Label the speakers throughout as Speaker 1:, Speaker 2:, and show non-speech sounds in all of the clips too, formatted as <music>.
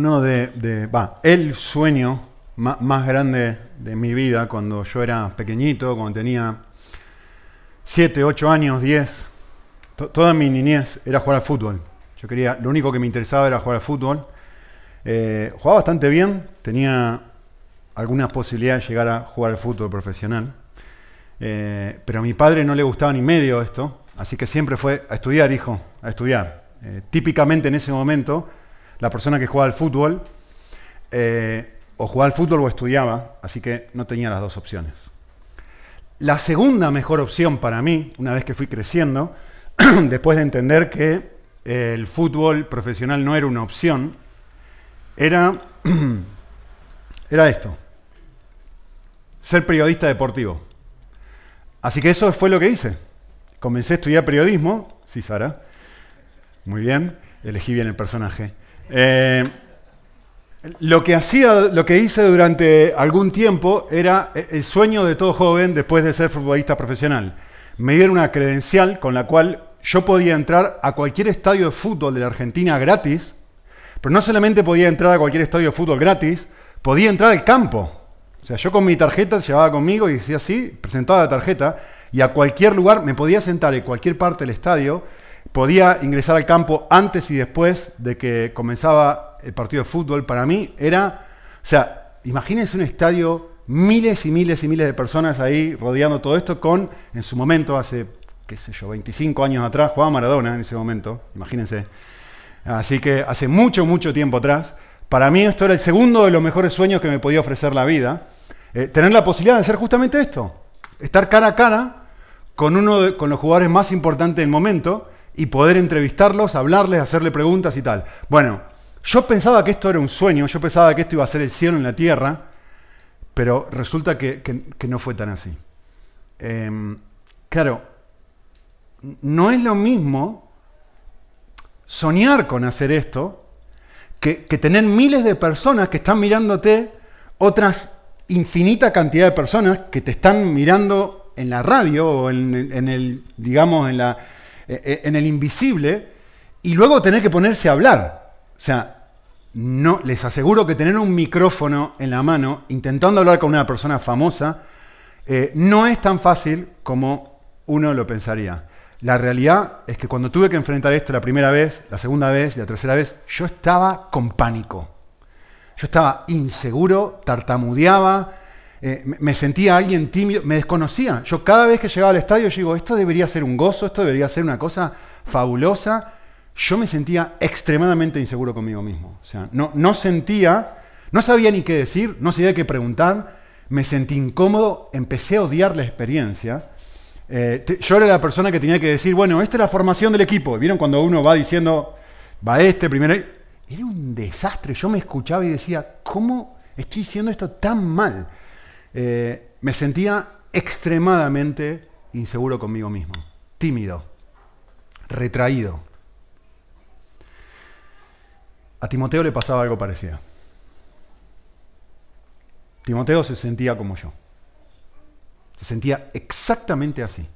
Speaker 1: uno de, va, el sueño más, grande de mi vida cuando yo era pequeñito, cuando tenía 7, 8 años, 10, toda mi niñez era jugar al fútbol. Yo quería, lo único que me interesaba era jugar al fútbol. Eh, jugaba bastante bien, tenía algunas posibilidades de llegar a jugar al fútbol profesional. Eh, pero a mi padre no le gustaba ni medio esto, así que siempre fue a estudiar, hijo, a estudiar. Eh, típicamente en ese momento, la persona que jugaba al fútbol, eh, o jugaba al fútbol o estudiaba, así que no tenía las dos opciones. La segunda mejor opción para mí, una vez que fui creciendo, <clears throat> después de entender que el fútbol profesional no era una opción, era, <clears throat> era esto, ser periodista deportivo. Así que eso fue lo que hice. Comencé a estudiar periodismo, sí, Sara, muy bien, elegí bien el personaje. Eh, lo que hacía, lo que hice durante algún tiempo era el sueño de todo joven después de ser futbolista profesional. Me dieron una credencial con la cual yo podía entrar a cualquier estadio de fútbol de la Argentina gratis, pero no solamente podía entrar a cualquier estadio de fútbol gratis, podía entrar al campo. O sea, yo con mi tarjeta llevaba conmigo y decía así, presentaba la tarjeta, y a cualquier lugar me podía sentar en cualquier parte del estadio podía ingresar al campo antes y después de que comenzaba el partido de fútbol, para mí era, o sea, imagínense un estadio, miles y miles y miles de personas ahí rodeando todo esto con, en su momento, hace, qué sé yo, 25 años atrás, jugaba Maradona en ese momento, imagínense. Así que hace mucho, mucho tiempo atrás, para mí esto era el segundo de los mejores sueños que me podía ofrecer la vida, eh, tener la posibilidad de hacer justamente esto, estar cara a cara con uno con los jugadores más importantes del momento, y poder entrevistarlos, hablarles, hacerle preguntas y tal. Bueno, yo pensaba que esto era un sueño, yo pensaba que esto iba a ser el cielo en la tierra, pero resulta que, no fue tan así. Em, claro, no es lo mismo soñar con hacer esto que, tener miles de personas que están mirándote, otras infinita cantidad de personas que te están mirando en la radio o en el, digamos, en la, en el invisible y luego tener que ponerse a hablar. O sea, no, les aseguro que tener un micrófono en la mano intentando hablar con una persona famosa eh, no es tan fácil como uno lo pensaría. La realidad es que cuando tuve que enfrentar esto la primera vez, la segunda vez la tercera vez, yo estaba con pánico. Yo estaba inseguro, tartamudeaba, eh, me sentía alguien tímido, me desconocía. Yo cada vez que llegaba al estadio, yo digo, esto debería ser un gozo, esto debería ser una cosa fabulosa. Yo me sentía extremadamente inseguro conmigo mismo. O sea, no, no sentía, no sabía ni qué decir, no sabía qué preguntar, me sentí incómodo, empecé a odiar la experiencia. Eh, yo era la persona que tenía que decir, bueno, esta es la formación del equipo. ¿Vieron cuando uno va diciendo, va este, primero? Era un desastre. Yo me escuchaba y decía, ¿cómo estoy diciendo esto tan mal? Eh, me sentía extremadamente inseguro conmigo mismo, tímido, retraído. A Timoteo le pasaba algo parecido. Timoteo se sentía como yo. Se sentía exactamente así.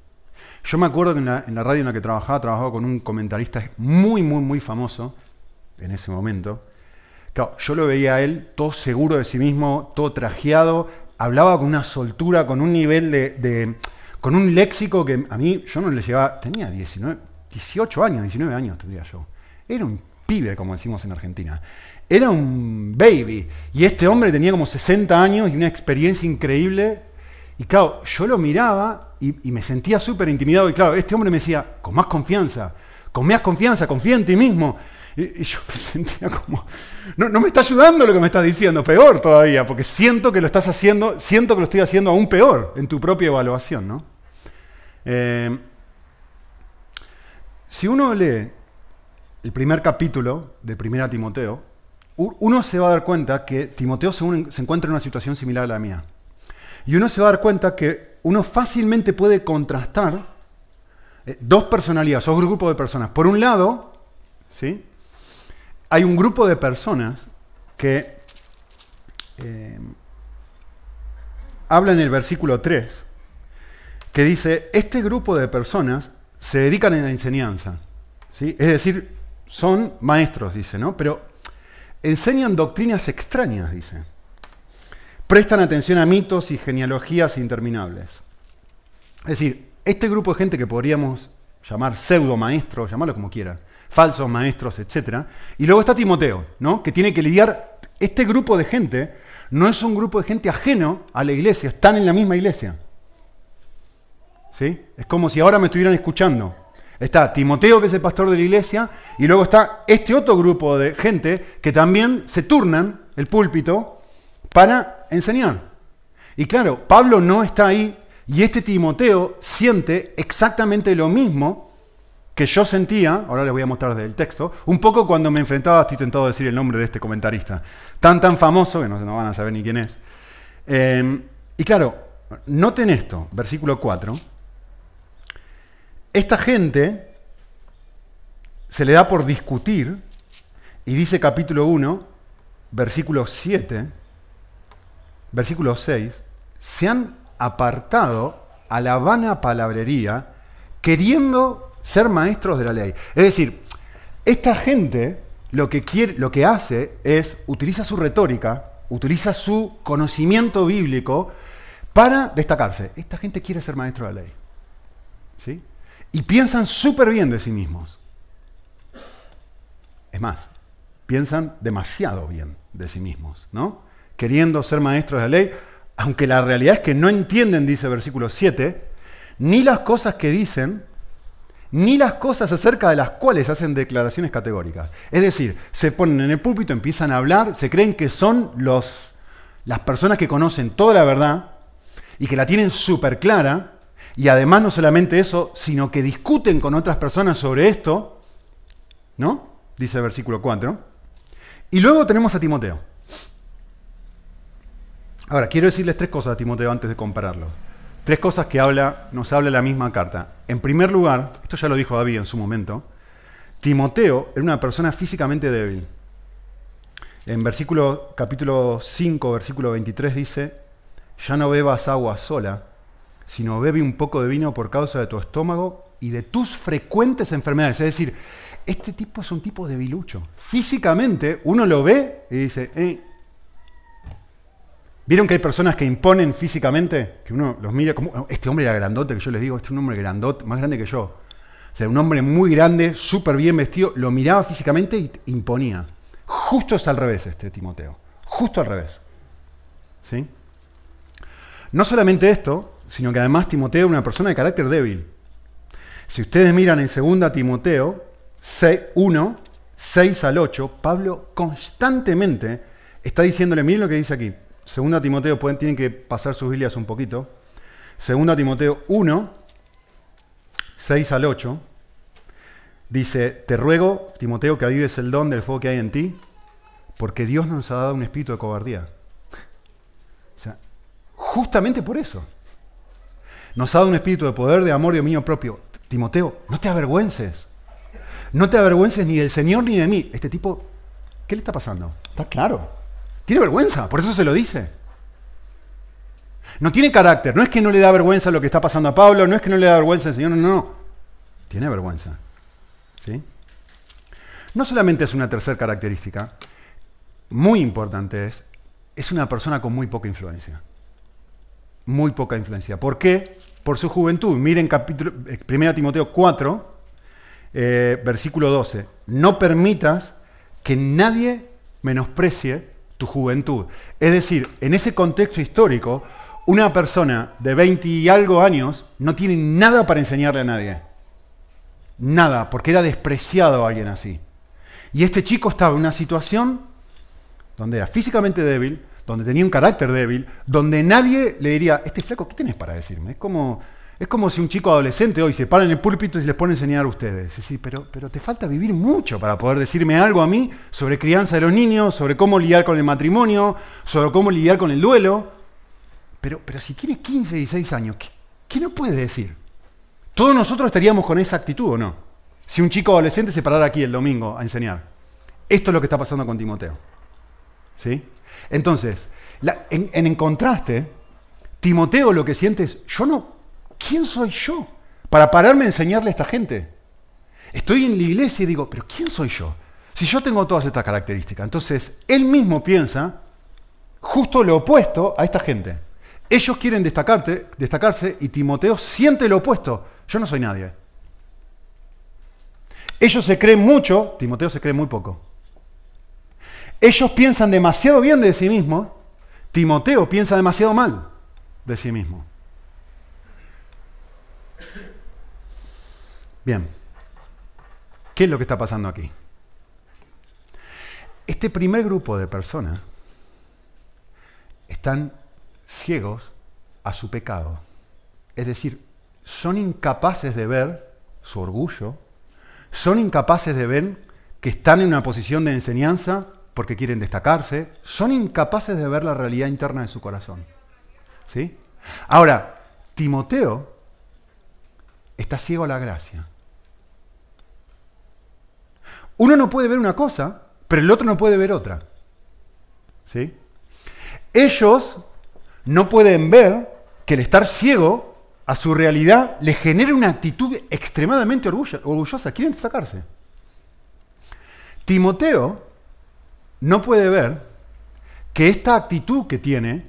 Speaker 1: Yo me acuerdo que en la, radio en la que trabajaba, trabajaba con un comentarista muy, muy, muy famoso en ese momento. Yo lo veía a él todo seguro de sí mismo, todo trajeado, hablaba con una soltura, con un nivel de, con un léxico que a mí yo no le llevaba, tenía 19, 18 años, 19 años tendría yo. Era un pibe, como decimos en Argentina. Era un baby. Y este hombre tenía como 60 años y una experiencia increíble. Y claro, yo lo miraba y, y me sentía súper intimidado. Y claro, este hombre me decía, con más confianza, con más confianza, confía en ti mismo. Y, yo me sentía como, no, no, me está ayudando lo que me estás diciendo, peor todavía, porque siento que lo estás haciendo, siento que lo estoy haciendo aún peor en tu propia evaluación, ¿no? Eh, si uno lee el primer capítulo de Primera Timoteo, uno se va a dar cuenta que Timoteo se, encuentra en una situación similar a la mía. Y uno se va a dar cuenta que uno fácilmente puede contrastar eh, dos personalidades, dos grupos de personas. Por un lado, ¿sí? Hay un grupo de personas que eh, habla en el versículo 3, que dice, este grupo de personas se dedican a la enseñanza. ¿sí? Es decir, son maestros, dice, ¿no? Pero enseñan doctrinas extrañas, dice. Prestan atención a mitos y genealogías interminables. Es decir, este grupo de gente que podríamos llamar pseudo maestros, llamarlo como quieran, falsos maestros, etc. Y luego está Timoteo, ¿no? que tiene que lidiar, este grupo de gente no es un grupo de gente ajeno a la iglesia, están en la misma iglesia. ¿Sí? Es como si ahora me estuvieran escuchando. Está Timoteo, que es el pastor de la iglesia, y luego está este otro grupo de gente que también se turnan el púlpito para enseñar. Y claro, Pablo no está ahí y este Timoteo siente exactamente lo mismo que yo sentía, ahora les voy a mostrar del texto, un poco cuando me enfrentaba, estoy tentado a decir el nombre de este comentarista, tan tan famoso, que no, no van a saber ni quién es. Em, y claro, noten esto, versículo 4. Esta gente se le da por discutir, y dice capítulo 1, versículo 7, versículo 6, se han apartado a la vana palabrería queriendo ser maestros de la ley. Es decir, esta gente lo que, quiere, lo que hace es, utiliza su retórica, utiliza su conocimiento bíblico para destacarse. Esta gente quiere ser maestro de la ley. ¿Sí? Y piensan súper bien de sí mismos. Es más, piensan demasiado bien de sí mismos, ¿no? Queriendo ser maestros de la ley, aunque la realidad es que no entienden, dice versículo 7, ni las cosas que dicen, ni las cosas acerca de las cuales hacen declaraciones categóricas. Es decir, se ponen en el púlpito, empiezan a hablar, se creen que son los, las personas que conocen toda la verdad y que la tienen súper clara, y además no solamente eso, sino que discuten con otras personas sobre esto, ¿no? Dice el versículo 4. Y luego tenemos a Timoteo. Ahora, quiero decirles tres cosas a Timoteo antes de compararlo. Tres cosas que habla, nos habla la misma carta. En primer lugar, esto ya lo dijo David en su momento, Timoteo era una persona físicamente débil. En versículo, capítulo 5, versículo 23 dice, ya no bebas agua sola, sino bebe un poco de vino por causa de tu estómago y de tus frecuentes enfermedades. Es decir, este tipo es un tipo debilucho. Físicamente uno lo ve y dice, eh, ¿Vieron que hay personas que imponen físicamente? Que uno los mira como, este hombre era grandote, que yo les digo, este es un hombre grandote, más grande que yo. O sea, un hombre muy grande, súper bien vestido, lo miraba físicamente y imponía. Justo es al revés este Timoteo, justo al revés. ¿Sí? No solamente esto, sino que además Timoteo es una persona de carácter débil. Si ustedes miran en 2 Timoteo 1, 6 al 8, Pablo constantemente está diciéndole, miren lo que dice aquí, Segunda Timoteo, pueden, tienen que pasar sus Biblias un poquito. Segunda Timoteo 1, 6 al 8. Dice, te ruego, Timoteo, que avives el don del fuego que hay en ti, porque Dios nos ha dado un espíritu de cobardía. O sea, justamente por eso. Nos ha dado un espíritu de poder, de amor y dominio propio. Timoteo, no te avergüences. No te avergüences ni del Señor ni de mí. Este tipo, ¿qué le está pasando? Está claro. Tiene vergüenza, por eso se lo dice. No tiene carácter, no es que no le da vergüenza lo que está pasando a Pablo, no es que no le da vergüenza al Señor, no, no. Tiene vergüenza. ¿Sí? No solamente es una tercera característica, muy importante es, es una persona con muy poca influencia. Muy poca influencia. ¿Por qué? Por su juventud. Miren capítulo, 1 eh, Timoteo 4, eh, versículo 12. No permitas que nadie menosprecie tu juventud. Es decir, en ese contexto histórico, una persona de 20 y algo años no tiene nada para enseñarle a nadie. Nada, porque era despreciado a alguien así. Y este chico estaba en una situación donde era físicamente débil, donde tenía un carácter débil, donde nadie le diría, este flaco, ¿qué tienes para decirme? Es como, es como si un chico adolescente hoy se para en el púlpito y se les pone a enseñar a ustedes. Sí, pero, pero te falta vivir mucho para poder decirme algo a mí sobre crianza de los niños, sobre cómo lidiar con el matrimonio, sobre cómo lidiar con el duelo. Pero, pero si tienes 15, 16 años, ¿qué, ¿qué no puedes decir? Todos nosotros estaríamos con esa actitud, ¿o no? Si un chico adolescente se parara aquí el domingo a enseñar. Esto es lo que está pasando con Timoteo. ¿Sí? Entonces, en, en contraste, Timoteo lo que siente es, yo no, ¿quién soy yo para pararme a enseñarle a esta gente? Estoy en la iglesia y digo, pero ¿quién soy yo? Si yo tengo todas estas características, entonces él mismo piensa justo lo opuesto a esta gente. Ellos quieren destacarse y Timoteo siente lo opuesto. Yo no soy nadie. Ellos se creen mucho, Timoteo se cree muy poco. Ellos piensan demasiado bien de sí mismos, Timoteo piensa demasiado mal de sí mismo. Bien, ¿qué es lo que está pasando aquí? Este primer grupo de personas están ciegos a su pecado. Es decir, son incapaces de ver su orgullo, son incapaces de ver que están en una posición de enseñanza porque quieren destacarse, son incapaces de ver la realidad interna de su corazón. ¿Sí? Ahora, Timoteo está ciego a la gracia. Uno no puede ver una cosa, pero el otro no puede ver otra. ¿Sí? Ellos no pueden ver que el estar ciego a su realidad le genera una actitud extremadamente orgullosa. Quieren destacarse. Timoteo no puede ver que esta actitud que tiene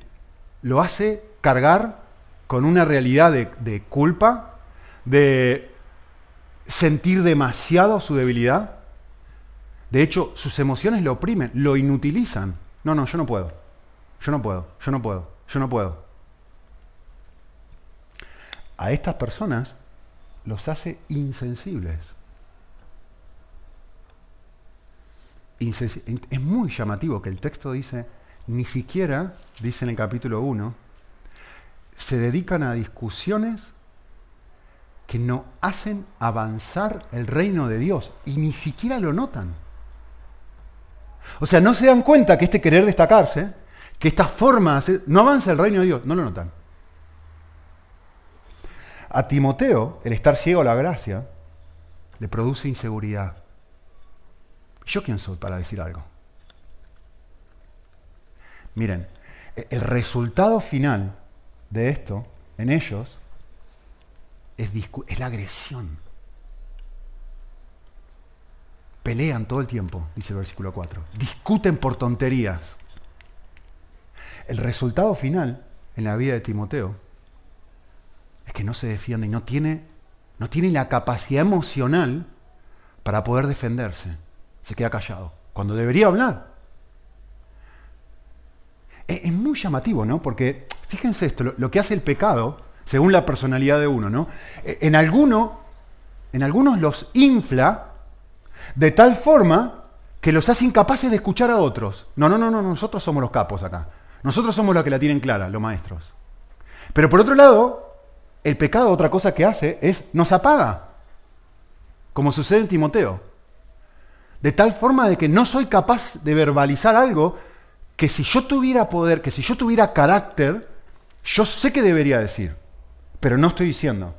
Speaker 1: lo hace cargar con una realidad de, de culpa, de sentir demasiado su debilidad. De hecho, sus emociones lo oprimen, lo inutilizan. No, no, yo no puedo. Yo no puedo, yo no puedo, yo no puedo. A estas personas los hace insensibles. es muy llamativo que el texto dice, ni siquiera, dice en el capítulo 1, se dedican a discusiones que no hacen avanzar el reino de Dios y ni siquiera lo notan. O sea, no se dan cuenta que este querer destacarse, que esta forma no avanza el reino de Dios, no lo notan. A Timoteo, el estar ciego a la gracia, le produce inseguridad. ¿Yo quién soy para decir algo? Miren, e-, el resultado final de esto en ellos es, es la agresión. Pelean todo el tiempo, dice el versículo 4. Discuten por tonterías. El resultado final en la vida de Timoteo es que no se defiende y no tiene, no tiene la capacidad emocional para poder defenderse. Se queda callado, cuando debería hablar. Es, muy llamativo, ¿no? Porque fíjense esto, lo, que hace el pecado, según la personalidad de uno, ¿no? E, en, en algunos los infla de tal forma que los hace incapaces de escuchar a otros. No, no, no, no, nosotros somos los capos acá. Nosotros somos los que la tienen clara, los maestros. Pero por otro lado, el pecado, otra cosa que hace, es nos apaga, como sucede en Timoteo. De tal forma de que no soy capaz de verbalizar algo que si yo tuviera poder, que si yo tuviera carácter, yo sé que debería decir, pero no estoy diciendo,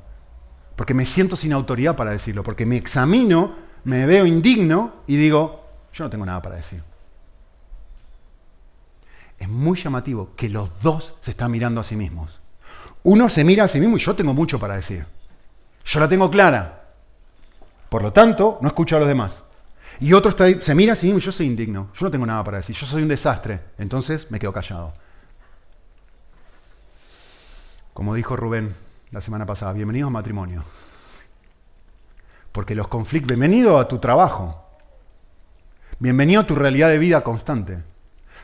Speaker 1: porque me siento sin autoridad para decirlo, porque me examino, me veo indigno y digo, yo no tengo nada para decir. Es muy llamativo que los dos se están mirando a sí mismos. Uno se mira a sí mismo y yo tengo mucho para decir. Yo la tengo clara. Por lo tanto, no escucho a los demás. Y otro está se mira a sí mismo y yo soy indigno. Yo no tengo nada para decir. Yo soy un desastre. Entonces me quedo callado. Como dijo Rubén la semana pasada, bienvenido a matrimonio. Porque los conflictos, bienvenido a tu trabajo. Bienvenido a tu realidad de vida constante.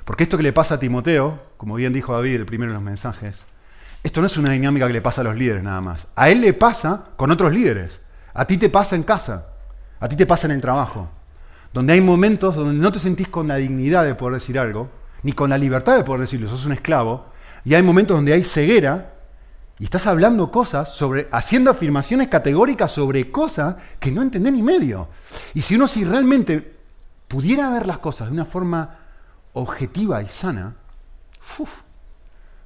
Speaker 1: Porque esto que le pasa a Timoteo, como bien dijo David el primero de los mensajes, esto no es una dinámica que le pasa a los líderes nada más. A él le pasa con otros líderes. A ti te pasa en casa. A ti te pasa en el trabajo. Donde hay momentos donde no te sentís con la dignidad de poder decir algo, ni con la libertad de poder decirlo, sos un esclavo. Y hay momentos donde hay ceguera y estás hablando cosas sobre, haciendo afirmaciones categóricas sobre cosas que no entendés ni medio. Y si uno si realmente pudiera ver las cosas de una forma objetiva y sana, uf,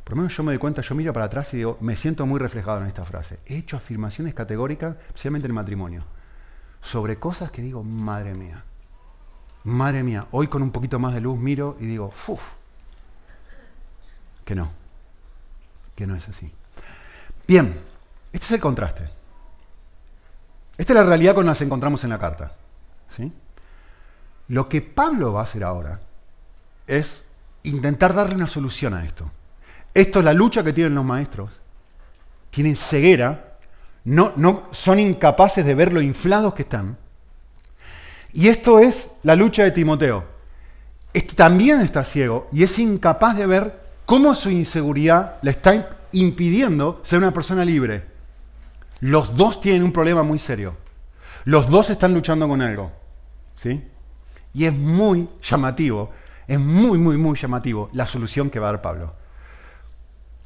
Speaker 1: por lo menos yo me doy cuenta, yo miro para atrás y digo, me siento muy reflejado en esta frase. He hecho afirmaciones categóricas, especialmente en el matrimonio, sobre cosas que digo, madre mía, madre mía, hoy con un poquito más de luz miro y digo, uff, que no, que no es así. Bien, este es el contraste. Esta es la realidad con la que nos encontramos en la carta. ¿sí? Lo que Pablo va a hacer ahora es intentar darle una solución a esto. Esto es la lucha que tienen los maestros. Tienen ceguera, no, no, son incapaces de ver lo inflados que están. Y esto es la lucha de Timoteo. Este también está ciego y es incapaz de ver cómo su inseguridad le está impidiendo ser una persona libre. Los dos tienen un problema muy serio. Los dos están luchando con algo. ¿Sí? Y es muy llamativo, es muy, muy, muy llamativo la solución que va a dar Pablo.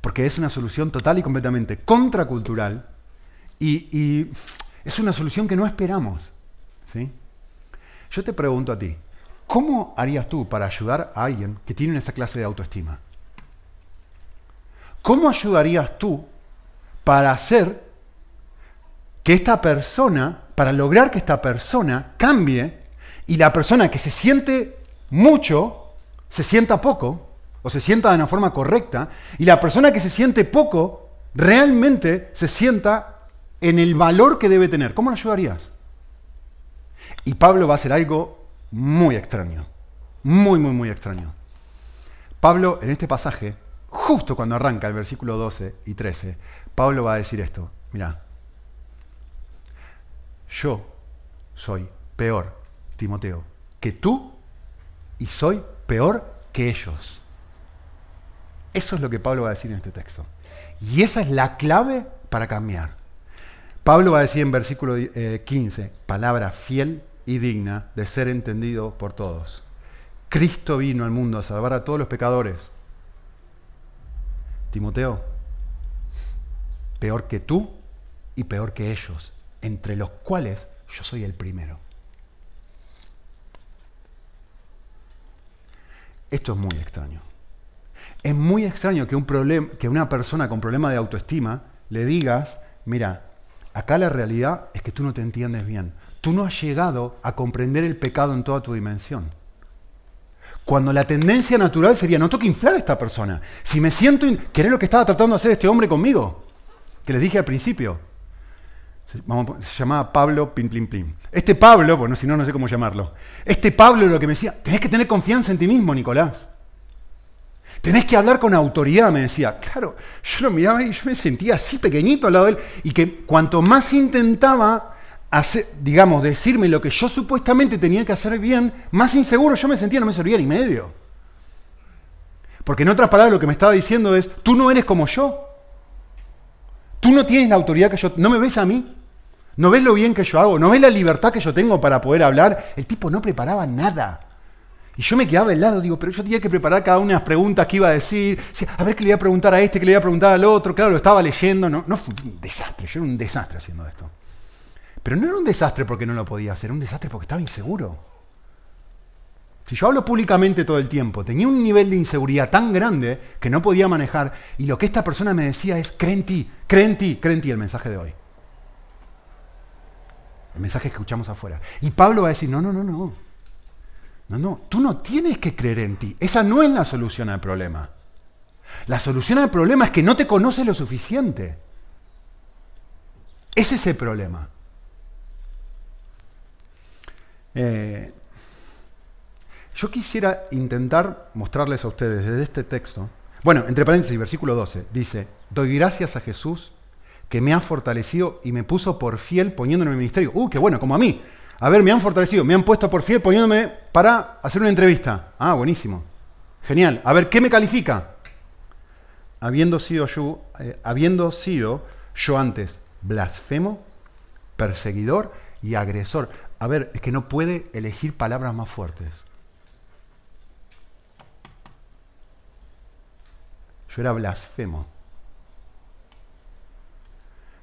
Speaker 1: Porque es una solución total y completamente contracultural y, es una solución que no esperamos. ¿Sí? Yo te pregunto a ti, ¿cómo harías tú para ayudar a alguien que tiene esa clase de autoestima? ¿Cómo ayudarías tú para hacer que esta persona, para lograr que esta persona cambie y la persona que se siente mucho, se sienta poco, o se sienta de una forma correcta, y la persona que se siente poco, realmente se sienta en el valor que debe tener? ¿Cómo lo ayudarías? Y Pablo va a hacer algo muy extraño, muy, muy, muy extraño. Pablo, en este pasaje, justo cuando arranca el versículo 12 y 13, Pablo va a decir esto, mira, yo soy peor, Timoteo, que tú y soy peor que ellos. Eso es lo que Pablo va a decir en este texto. Y esa es la clave para cambiar. Pablo va a decir en versículo 15, eh, palabra fiel y digna de ser entendido por todos. Cristo vino al mundo a salvar a todos los pecadores. Timoteo, peor que tú y peor que ellos, entre los cuales yo soy el primero. Esto es muy extraño. Es muy extraño que, un que una persona con problema de autoestima le digas, mira, acá la realidad es que tú no te entiendes bien tú no has llegado a comprender el pecado en toda tu dimensión. Cuando la tendencia natural sería, no toque inflar a esta persona. Si me siento, ¿qué lo que estaba tratando de hacer este hombre conmigo? Que les dije al principio. Se, llamaba Pablo Pim Plim Plim. Este Pablo, bueno, si no, no sé cómo llamarlo. Este Pablo lo que me decía, tenés que tener confianza en ti mismo, Nicolás. Tenés que hablar con autoridad, me decía. Claro, yo lo miraba y yo me sentía así pequeñito al lado de él. Y que cuanto más intentaba digamos, decirme lo que yo supuestamente tenía que hacer bien, más inseguro yo me sentía, no me servía ni medio. Porque en otras palabras lo que me estaba diciendo es, tú no eres como yo. Tú no tienes la autoridad que yo... ¿No me ves a mí? ¿No ves lo bien que yo hago? ¿No ves la libertad que yo tengo para poder hablar? El tipo no preparaba nada. Y yo me quedaba helado, digo, pero yo tenía que preparar cada una de las preguntas que iba a decir. A ver qué le iba a preguntar a este, qué le iba a preguntar al otro. Claro, lo estaba leyendo. No, no fue un desastre. Yo era un desastre haciendo esto. Pero no era un desastre porque no lo podía hacer, era un desastre porque estaba inseguro. Si yo hablo públicamente todo el tiempo, tenía un nivel de inseguridad tan grande que no podía manejar y lo que esta persona me decía es, cree en ti, cree en ti, cree en ti el mensaje de hoy. El mensaje que escuchamos afuera. Y Pablo va a decir, no, no, no, no. No, no, tú no tienes que creer en ti. Esa no es la solución al problema. La solución al problema es que no te conoces lo suficiente. Ese es el problema. Eh, yo quisiera intentar mostrarles a ustedes desde este texto, bueno, entre paréntesis, versículo 12, dice, doy gracias a Jesús que me ha fortalecido y me puso por fiel poniéndome en el ministerio. Uh, qué bueno, como a mí. A ver, me han fortalecido, me han puesto por fiel poniéndome para hacer una entrevista. Ah, buenísimo. Genial. A ver, ¿qué me califica? Habiendo sido eh, habiendo sido yo antes blasfemo, perseguidor y agresor. A ver, es que no puede elegir palabras más fuertes. Yo era blasfemo.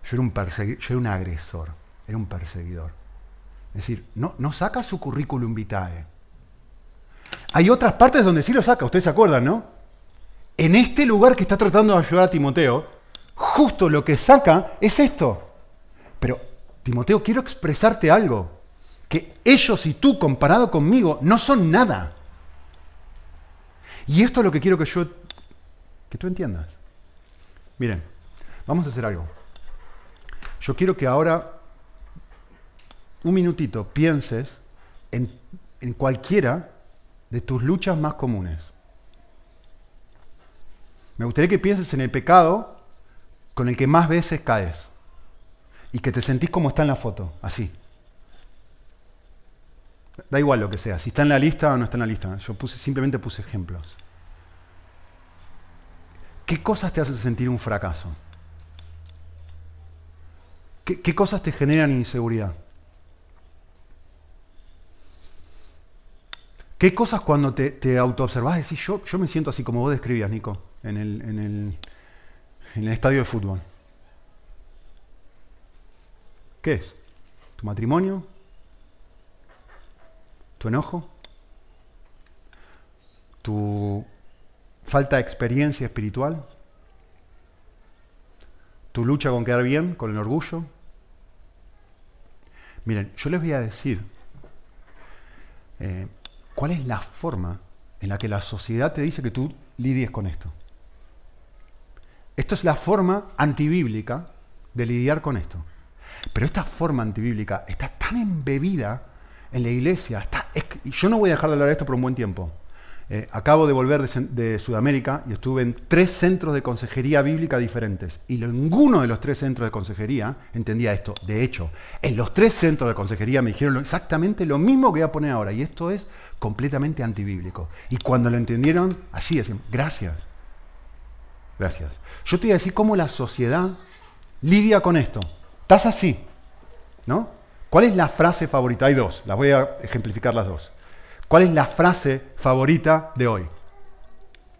Speaker 1: Yo era un, yo era un agresor, era un perseguidor. Es decir, no, no saca su currículum vitae. Hay otras partes donde sí lo saca, ustedes se acuerdan, ¿no? En este lugar que está tratando de ayudar a Timoteo, justo lo que saca es esto. Pero, Timoteo, quiero expresarte algo que ellos y tú comparado conmigo no son nada. Y esto es lo que quiero que yo, que tú entiendas. Miren, vamos a hacer algo. Yo quiero que ahora, un minutito, pienses en en cualquiera de tus luchas más comunes. Me gustaría que pienses en el pecado con el que más veces caes y que te sentís como está en la foto, así. Da igual lo que sea, si está en la lista o no está en la lista. Yo puse, simplemente puse ejemplos. ¿Qué cosas te hacen sentir un fracaso? ¿Qué, cosas te generan inseguridad? ¿Qué cosas cuando te, te autoobservas decís, yo, yo me siento así como vos describías, Nico, en el, en el, en el estadio de fútbol? ¿Qué es? ¿Tu matrimonio? ¿Tu enojo? ¿Tu falta de experiencia espiritual? ¿Tu lucha con quedar bien, con el orgullo? Miren, yo les voy a decir eh, cuál es la forma en la que la sociedad te dice que tú lidies con esto. Esto es la forma antibíblica de lidiar con esto. Pero esta forma antibíblica está tan embebida en la iglesia. Está, yo no voy a dejar de hablar de esto por un buen tiempo. Eh, acabo de volver de, Sudamérica y estuve en tres centros de consejería bíblica diferentes. Y ninguno de los tres centros de consejería entendía esto. De hecho, en los tres centros de consejería me dijeron exactamente lo mismo que voy a poner ahora. Y esto es completamente antibíblico. Y cuando lo entendieron, así decían, gracias. Gracias. Yo te voy a decir cómo la sociedad lidia con esto. Estás así, ¿no? ¿Cuál es la frase favorita? Hay dos, las voy a ejemplificar las dos. ¿Cuál es la frase favorita de hoy?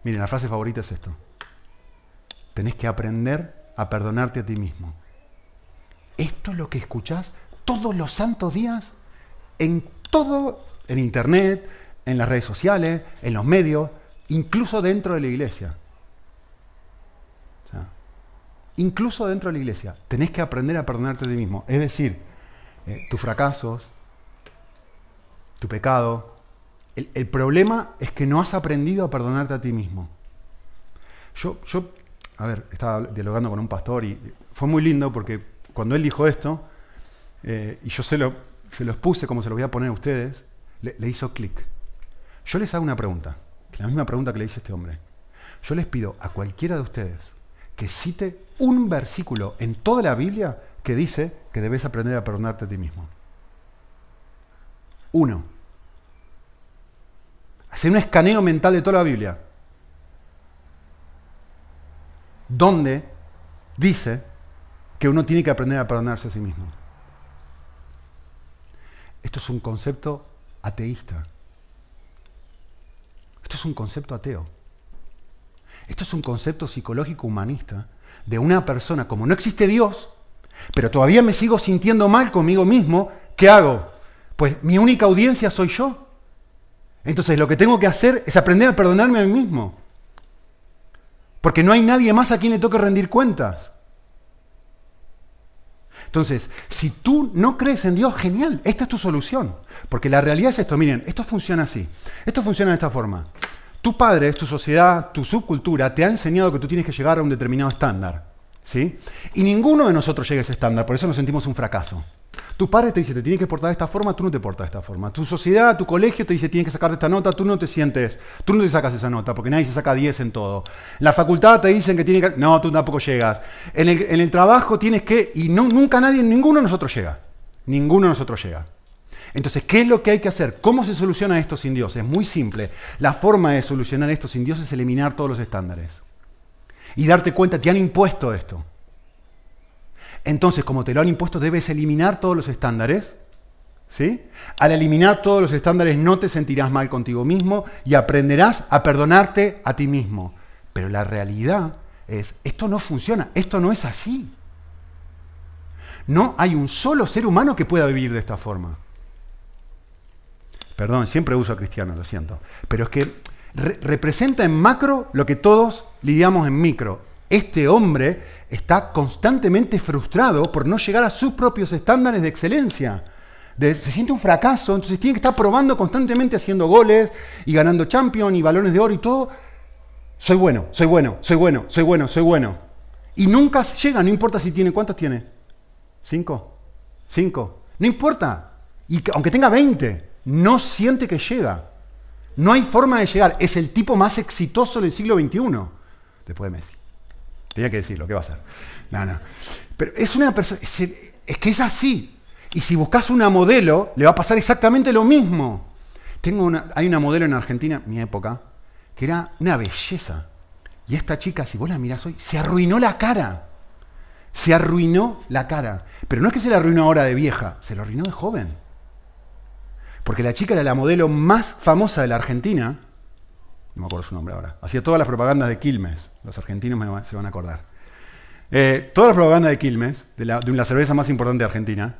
Speaker 1: Miren, la frase favorita es esto. Tenés que aprender a perdonarte a ti mismo. Esto es lo que escuchás todos los santos días en todo, en internet, en las redes sociales, en los medios, incluso dentro de la iglesia. incluso dentro de la iglesia, tenés que aprender a perdonarte a ti mismo. Es decir, eh, tus fracasos, tu pecado, el, problema es que no has aprendido a perdonarte a ti mismo. Yo, yo, a ver, estaba dialogando con un pastor y fue muy lindo porque cuando él dijo esto, eh, y yo se lo, se los puse como se lo voy a poner a ustedes, le, le hizo clic. Yo les hago una pregunta, la misma pregunta que le hice este hombre. Yo les pido a cualquiera de ustedes que cite un versículo en toda la Biblia que dice que debes aprender a perdonarte a ti mismo. Uno. Hacer un escaneo mental de toda la Biblia. Donde dice que uno tiene que aprender a perdonarse a sí mismo. Esto es un concepto ateísta. Esto es un concepto ateo. Esto es un concepto psicológico humanista de una persona, como no existe Dios, pero todavía me sigo sintiendo mal conmigo mismo, ¿qué hago? Pues mi única audiencia soy yo. Entonces lo que tengo que hacer es aprender a perdonarme a mí mismo. Porque no hay nadie más a quien le toque rendir cuentas. Entonces, si tú no crees en Dios, genial, esta es tu solución. Porque la realidad es esto, miren, esto funciona así. Esto funciona de esta forma. Tu padre, tu sociedad, tu subcultura te ha enseñado que tú tienes que llegar a un determinado estándar. Y ninguno de nosotros llega a ese estándar, por eso nos sentimos un fracaso. Tu padre te dice, te tienes que portar de esta forma, tú no te portas de esta forma. Tu sociedad, tu colegio te dice, tienes que sacarte esta nota, tú no te sientes, tú no te sacas esa nota, porque nadie se saca 10 en todo. La facultad te dicen que tienes que... No, tú tampoco llegas. En el, trabajo tienes que... Y nunca nadie, ninguno de nosotros llega. Ninguno de nosotros llega. Entonces, ¿qué es lo que hay que hacer? ¿Cómo se soluciona esto sin Dios? Es muy simple. La forma de solucionar esto sin Dios es eliminar todos los estándares. Y darte cuenta, te han impuesto esto. Entonces, como te lo han impuesto, debes eliminar todos los estándares. ¿sí? Al eliminar todos los estándares no te sentirás mal contigo mismo y aprenderás a perdonarte a ti mismo. Pero la realidad es, esto no funciona, esto no es así. No hay un solo ser humano que pueda vivir de esta forma. Perdón, siempre uso a cristiano, lo siento. Pero es que representa en macro lo que todos lidiamos en micro. Este hombre está constantemente frustrado por no llegar a sus propios estándares de excelencia. se siente un fracaso, entonces tiene que estar probando constantemente haciendo goles y ganando champion y balones de oro y todo. Soy bueno, soy bueno, soy bueno, soy bueno, soy bueno. Y nunca llega, no importa si tiene, ¿cuántos tiene? ¿Cinco? ¿Cinco? No importa. Y aunque tenga 20, no siente que llega. No hay forma de llegar. Es el tipo más exitoso del siglo XXI, después de Messi. Tenía que decirlo, ¿qué va a hacer? No, no. Pero es una persona, es, que es así. Y si buscas una modelo, le va a pasar exactamente lo mismo. Tengo una, hay una modelo en Argentina, mi época, que era una belleza. Y esta chica, si vos la mirás hoy, se arruinó la cara. Se arruinó la cara. Pero no es que se la arruinó ahora de vieja, se la arruinó de joven. Porque la chica era la modelo más famosa de la Argentina. No me acuerdo su nombre ahora. Hacía todas las propagandas de Quilmes. Los argentinos se van a acordar. Eh, todas las propagandas de Quilmes, de la, cerveza más importante de Argentina.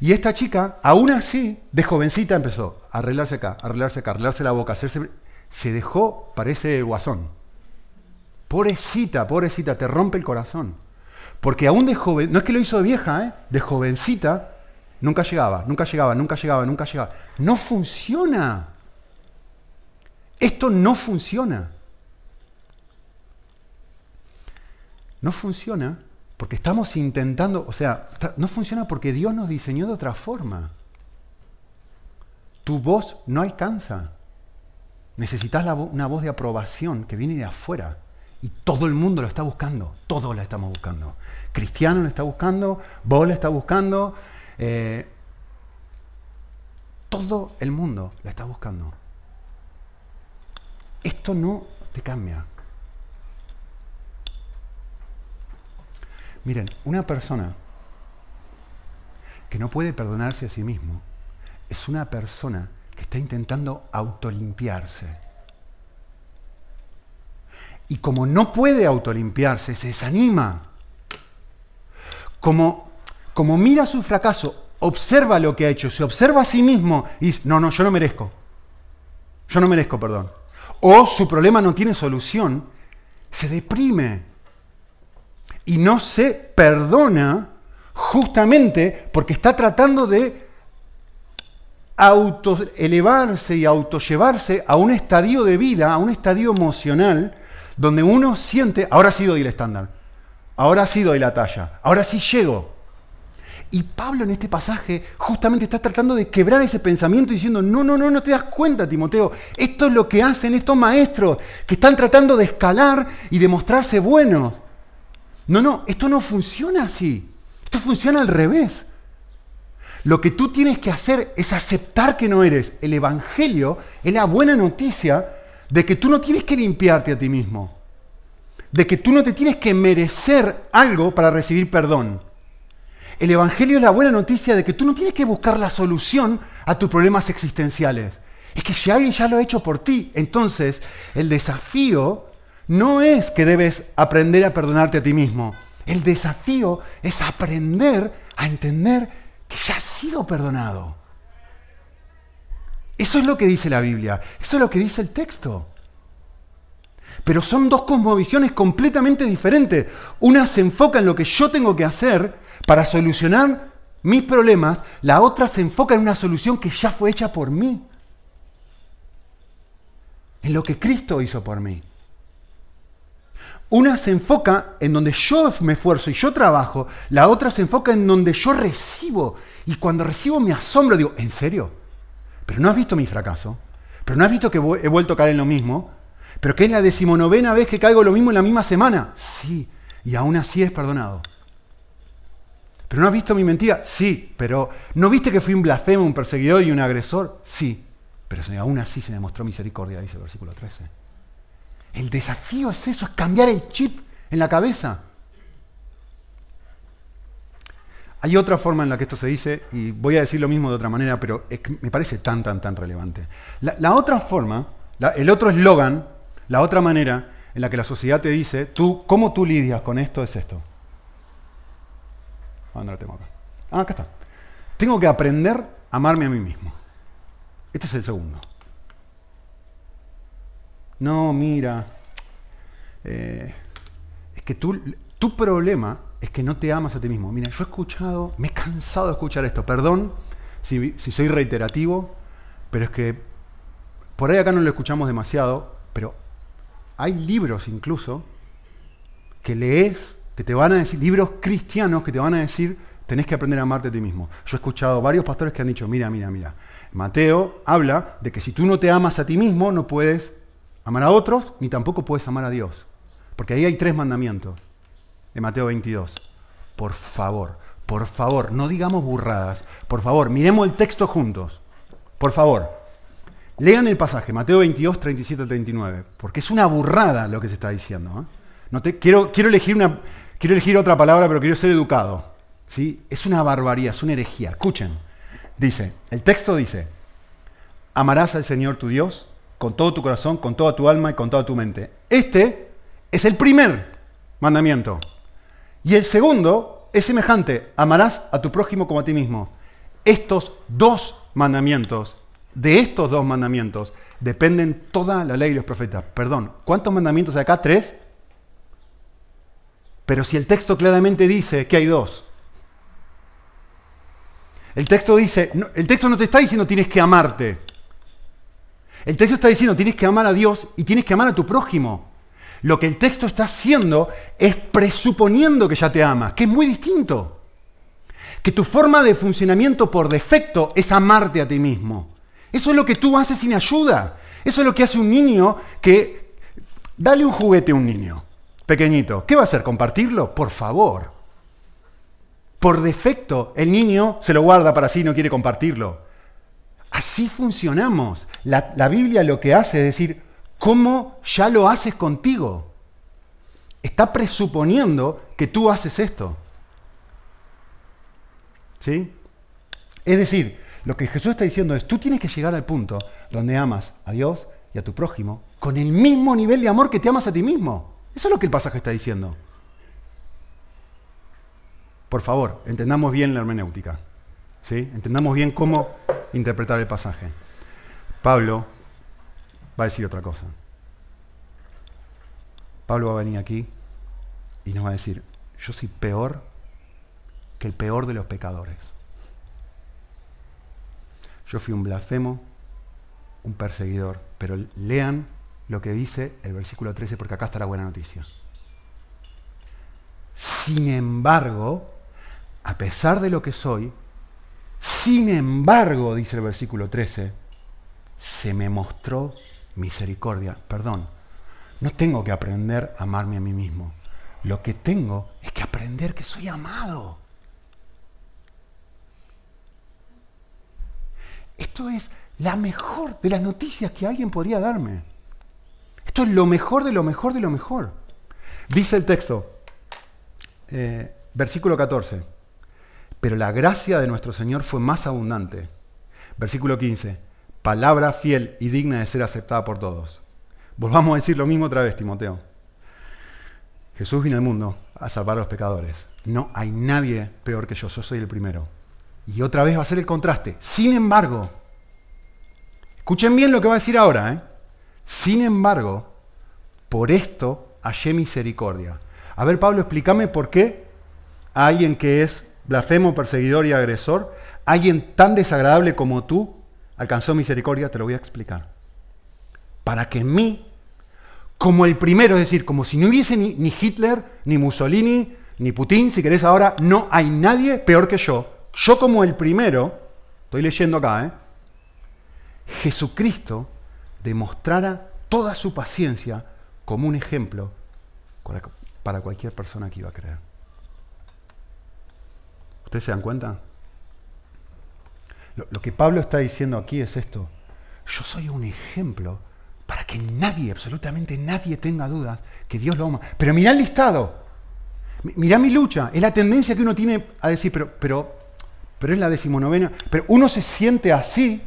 Speaker 1: Y esta chica, aún así, de jovencita empezó a arreglarse acá, a arreglarse acá, a arreglarse la boca, hacerse... Se dejó, parece guasón. Pobrecita, pobrecita, te rompe el corazón. Porque aún de joven, no es que lo hizo de vieja, ¿eh? de jovencita, nunca llegaba, nunca llegaba, nunca llegaba, nunca llegaba. No funciona. Esto no funciona. No funciona porque estamos intentando, o sea, no funciona porque Dios nos diseñó de otra forma. Tu voz no alcanza. Necesitas una voz de aprobación que viene de afuera. Y todo el mundo lo está buscando. Todos la estamos buscando. Cristiano lo está buscando, vos la está buscando. Eh, todo el mundo la está buscando. Esto no te cambia. Miren, una persona que no puede perdonarse a sí mismo es una persona que está intentando autolimpiarse. Y como no puede autolimpiarse, se desanima. Como, como mira su fracaso, observa lo que ha hecho, se observa a sí mismo y dice, no, no, yo no merezco. Yo no merezco perdón. O su problema no tiene solución, se deprime y no se perdona justamente porque está tratando de auto elevarse y autollevarse a un estadio de vida, a un estadio emocional, donde uno siente, ahora sí doy el estándar, ahora sí doy la talla, ahora sí llego. Y Pablo en este pasaje justamente está tratando de quebrar ese pensamiento diciendo, no, no, no, no te das cuenta, Timoteo, esto es lo que hacen estos maestros que están tratando de escalar y de mostrarse buenos. No, no, esto no funciona así. Esto funciona al revés. Lo que tú tienes que hacer es aceptar que no eres. El Evangelio es la buena noticia de que tú no tienes que limpiarte a ti mismo. De que tú no te tienes que merecer algo para recibir perdón. El Evangelio es la buena noticia de que tú no tienes que buscar la solución a tus problemas existenciales. Es que si alguien ya lo ha hecho por ti, entonces el desafío no es que debes aprender a perdonarte a ti mismo. El desafío es aprender a entender que ya has sido perdonado. Eso es lo que dice la Biblia, eso es lo que dice el texto. Pero son dos cosmovisiones completamente diferentes. Una se enfoca en lo que yo tengo que hacer para solucionar mis problemas, la otra se enfoca en una solución que ya fue hecha por mí. En lo que Cristo hizo por mí. Una se enfoca en donde yo me esfuerzo y yo trabajo, la otra se enfoca en donde yo recibo. Y cuando recibo me asombro, digo, ¿en serio? Pero no has visto mi fracaso, pero no has visto que he vuelto a caer en lo mismo, pero que es la decimonovena vez que caigo lo mismo en la misma semana. Sí, y aún así es perdonado. ¿Pero no has visto mi mentira? Sí, pero ¿no viste que fui un blasfemo, un perseguidor y un agresor? Sí, pero aún así se me mostró misericordia, dice el versículo 13. El desafío es eso, es cambiar el chip en la cabeza. Hay otra forma en la que esto se dice, y voy a decir lo mismo de otra manera, pero me parece tan, tan, tan relevante. La, otra forma, el otro eslogan, la otra manera en la que la sociedad te dice, tú, ¿cómo tú lidias con esto? Es esto. Ah, lo tengo acá. Ah, acá está. Tengo que aprender a amarme a mí mismo. Este es el segundo. No, mira, eh, es que tú, tu problema es que no te amas a ti mismo. Mira, yo he escuchado, me he cansado de escuchar esto, perdón si, soy reiterativo, pero es que por ahí acá no lo escuchamos demasiado, pero hay libros incluso que lees, que te van a decir, libros cristianos que te van a decir, tenés que aprender a amarte a ti mismo. Yo he escuchado varios pastores que han dicho, mira, mira, mira, Mateo habla de que si tú no te amas a ti mismo, no puedes amar a otros, ni tampoco puedes amar a Dios. Porque ahí hay tres mandamientos de Mateo 22. Por favor, por favor, no digamos burradas. Por favor, miremos el texto juntos. Por favor, lean el pasaje, Mateo 22, 37 39. Porque es una burrada lo que se está diciendo. ¿eh? No quiero, quiero, elegir una, quiero elegir otra palabra, pero quiero ser educado. ¿sí? Es una barbaridad, es una herejía. Escuchen. Dice, el texto dice, amarás al Señor tu Dios con todo tu corazón, con toda tu alma y con toda tu mente. Este es el primer mandamiento. Y el segundo es semejante, amarás a tu prójimo como a ti mismo. Estos dos mandamientos, de estos dos mandamientos, dependen toda la ley y los profetas. Perdón, ¿cuántos mandamientos hay acá? ¿Tres? Pero si el texto claramente dice que hay dos. El texto dice, el texto no te está diciendo tienes que amarte. El texto está diciendo tienes que amar a Dios y tienes que amar a tu prójimo. Lo que el texto está haciendo es presuponiendo que ya te amas, que es muy distinto. Que tu forma de funcionamiento por defecto es amarte a ti mismo. Eso es lo que tú haces sin ayuda. Eso es lo que hace un niño que... Dale un juguete a un niño ¿Qué va a hacer? ¿Compartirlo? Por favor. Por defecto, el niño se lo guarda para sí y no quiere compartirlo. Así funcionamos. La, la Biblia lo que hace es decir, ¿Cómo ya lo haces contigo? Está presuponiendo que tú haces esto. ¿Sí? Es decir, lo que Jesús está diciendo es, tú tienes que llegar al punto donde amas a Dios y a tu prójimo con el mismo nivel de amor que te amas a ti mismo. Eso es lo que el pasaje está diciendo. Por favor, entendamos bien la hermenéutica. ¿sí? Entendamos bien cómo interpretar el pasaje. Pablo va a decir otra cosa. Pablo va a venir aquí y nos va a decir, yo soy peor que el peor de los pecadores. Yo fui un blasfemo, un perseguidor, pero lean lo que dice el versículo 13 porque acá está la buena noticia. Sin embargo, a pesar de lo que soy, sin embargo, dice el versículo 13, se me mostró misericordia. Perdón, no tengo que aprender a amarme a mí mismo. Lo que tengo es que aprender que soy amado. Esto es la mejor de las noticias que alguien podría darme. Esto es lo mejor de lo mejor de lo mejor. Dice el texto, eh, versículo 14, pero la gracia de nuestro Señor fue más abundante. Versículo 15, palabra fiel y digna de ser aceptada por todos. Volvamos a decir lo mismo otra vez, Timoteo. Jesús vino al mundo a salvar a los pecadores. No hay nadie peor que yo, yo soy el primero. Y otra vez va a ser el contraste. Sin embargo, escuchen bien lo que va a decir ahora. ¿eh? Sin embargo, por esto hallé misericordia. A ver, Pablo, explícame por qué alguien que es blasfemo, perseguidor y agresor, alguien tan desagradable como tú, alcanzó misericordia, te lo voy a explicar. Para que en mí, como el primero, es decir, como si no hubiese ni, Hitler, ni Mussolini, ni Putin, si querés ahora, no hay nadie peor que yo. Yo como el primero, estoy leyendo acá, ¿eh? Jesucristo demostrara toda su paciencia como un ejemplo para cualquier persona que iba a creer. ¿Ustedes se dan cuenta? Lo, que Pablo está diciendo aquí es esto. Yo soy un ejemplo para que nadie, absolutamente nadie tenga dudas que Dios lo ama. Pero mirá el listado. Mirá mi lucha. Es la tendencia que uno tiene a decir, pero, pero, pero es la decimonovena. Pero uno se siente así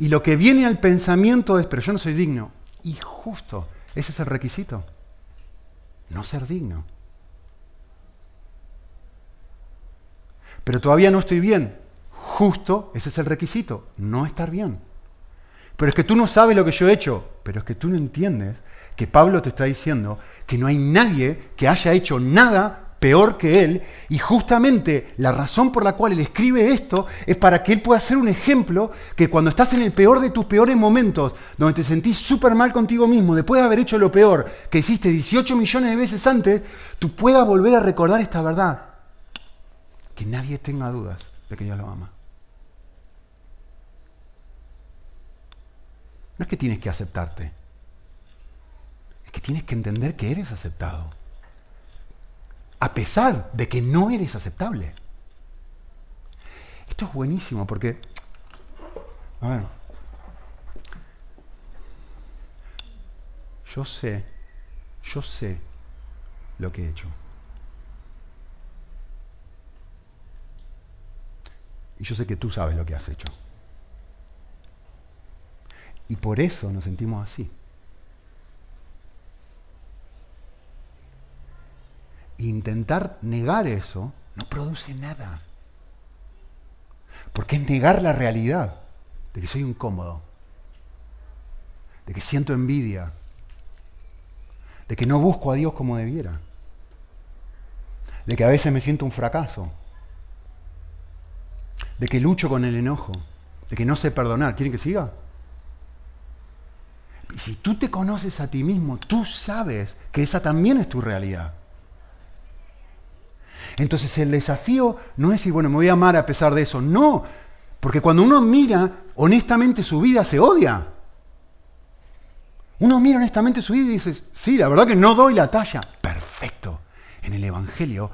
Speaker 1: y lo que viene al pensamiento es, pero yo no soy digno. Y justo, ese es el requisito. No ser digno. Pero todavía no estoy bien. Justo, ese es el requisito, no estar bien. Pero es que tú no sabes lo que yo he hecho, pero es que tú no entiendes que Pablo te está diciendo que no hay nadie que haya hecho nada peor que él, y justamente la razón por la cual él escribe esto es para que él pueda ser un ejemplo que cuando estás en el peor de tus peores momentos, donde te sentís súper mal contigo mismo, después de haber hecho lo peor que hiciste 18 millones de veces antes, tú puedas volver a recordar esta verdad. Que nadie tenga dudas de que Dios lo ama. no es que tienes que aceptarte, es que tienes que entender que eres aceptado, a pesar de que no eres aceptable. Esto es buenísimo porque, a ver, yo sé, yo sé lo que he hecho. Y yo sé que tú sabes lo que has hecho. Y por eso nos sentimos así. Intentar negar eso no produce nada. Porque es negar la realidad de que soy incómodo, de que siento envidia, de que no busco a Dios como debiera, de que a veces me siento un fracaso, de que lucho con el enojo, de que no sé perdonar. ¿Quieren que siga? Y si tú te conoces a ti mismo, tú sabes que esa también es tu realidad. Entonces el desafío no es decir, bueno, me voy a amar a pesar de eso. No, porque cuando uno mira honestamente su vida se odia. Uno mira honestamente su vida y dice, sí, la verdad que no doy la talla. Perfecto. En el Evangelio,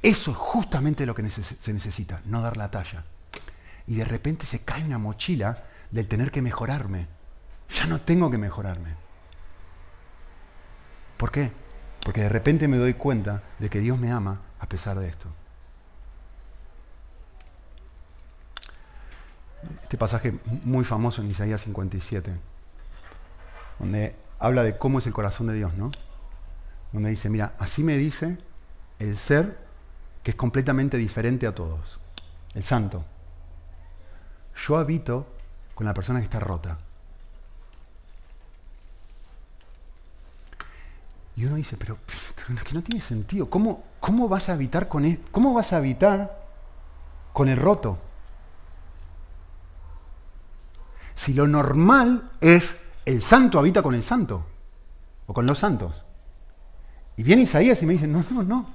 Speaker 1: eso es justamente lo que se necesita, no dar la talla. Y de repente se cae una mochila del tener que mejorarme. Ya no tengo que mejorarme. ¿Por qué? Porque de repente me doy cuenta de que Dios me ama a pesar de esto. Este pasaje muy famoso en Isaías 57, donde habla de cómo es el corazón de Dios, ¿no? Donde dice, mira, así me dice el ser que es completamente diferente a todos, el santo. Yo habito con la persona que está rota. Y uno dice, pero es que no tiene sentido. ¿Cómo, cómo vas a habitar con él? E-, ¿Cómo vas a habitar con el roto? Si lo normal es el santo habita con el santo o con los santos. Y viene Isaías y me dice, no, no, no,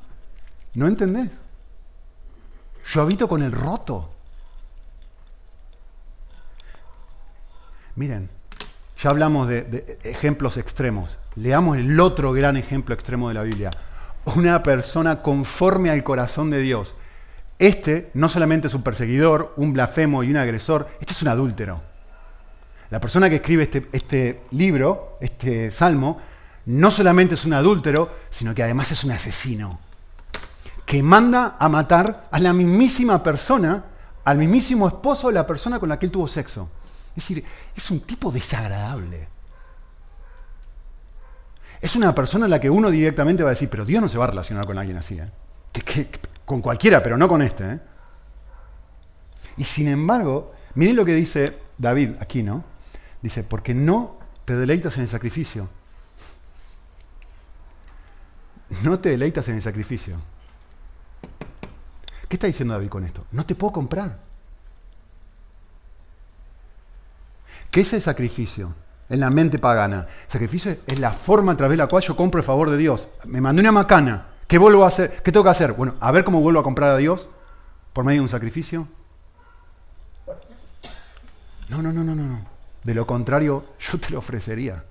Speaker 1: no entendés. Yo habito con el roto. Miren, ya hablamos de, ejemplos extremos. Leamos el otro gran ejemplo extremo de la Biblia. Una persona conforme al corazón de Dios. Este no solamente es un perseguidor, un blasfemo y un agresor, este es un adúltero. La persona que escribe este, este libro, este salmo, no solamente es un adúltero, sino que además es un asesino. Que manda a matar a la mismísima persona, al mismísimo esposo de la persona con la que él tuvo sexo. Es decir, es un tipo desagradable. Es una persona a la que uno directamente va a decir, pero Dios no se va a relacionar con alguien así. ¿eh? con cualquiera, pero no con este. ¿eh? Y sin embargo, miren lo que dice David aquí, ¿no? Dice, porque no te deleitas en el sacrificio. No te deleitas en el sacrificio. ¿Qué está diciendo David con esto? No te puedo comprar. ¿Qué es el sacrificio? En la mente pagana. Sacrificio es la forma a través de la cual yo compro el favor de Dios. Me mandé una macana. ¿Qué vuelvo a hacer? ¿Qué tengo que hacer? Bueno, a ver cómo vuelvo a comprar a Dios por medio de un sacrificio. No, no, no, no, no. De lo contrario, <laughs> yo te lo ofrecería.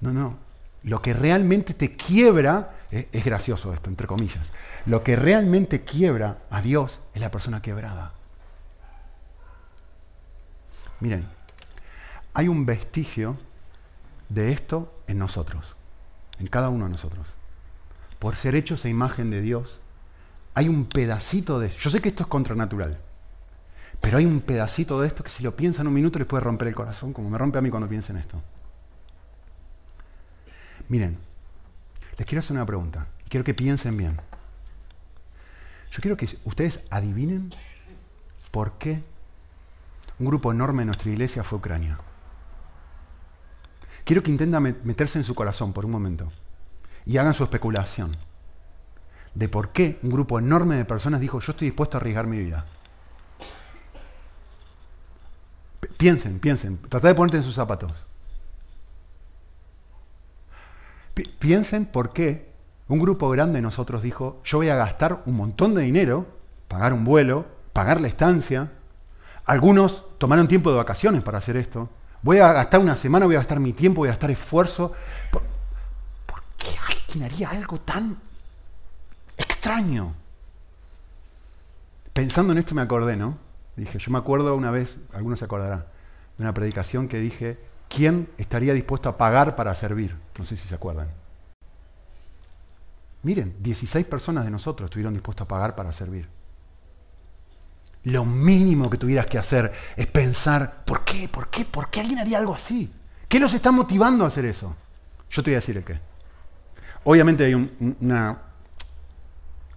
Speaker 1: No, no. Lo que realmente te quiebra, es, es gracioso esto, entre comillas. Lo que realmente quiebra a Dios es la persona quebrada. Miren, hay un vestigio de esto en nosotros, en cada uno de nosotros. Por ser hechos a imagen de Dios, hay un pedacito de... Yo sé que esto es contranatural, pero hay un pedacito de esto que si lo piensan un minuto les puede romper el corazón, como me rompe a mí cuando piensen esto. Miren, les quiero hacer una pregunta y quiero que piensen bien. Yo quiero que ustedes adivinen por qué un grupo enorme de nuestra iglesia fue Ucrania. Quiero que intenten meterse en su corazón por un momento y hagan su especulación de por qué un grupo enorme de personas dijo, yo estoy dispuesto a arriesgar mi vida. piensen, piensen, tratad de ponerte en sus zapatos. piensen por qué un grupo grande de nosotros dijo, yo voy a gastar un montón de dinero, pagar un vuelo, pagar la estancia, Algunos tomaron tiempo de vacaciones para hacer esto. Voy a gastar una semana, voy a gastar mi tiempo, voy a gastar esfuerzo. ¿Por, ¿por qué alguien haría algo tan extraño? Pensando en esto me acordé, ¿no? Dije, yo me acuerdo una vez, algunos se acordarán, de una predicación que dije, ¿quién estaría dispuesto a pagar para servir? No sé si se acuerdan. Miren, 16 personas de nosotros estuvieron dispuestos a pagar para servir. Lo mínimo que tuvieras que hacer es pensar, ¿por qué? ¿Por qué? ¿Por qué alguien haría algo así? ¿Qué los está motivando a hacer eso? Yo te voy a decir el qué. Obviamente hay una,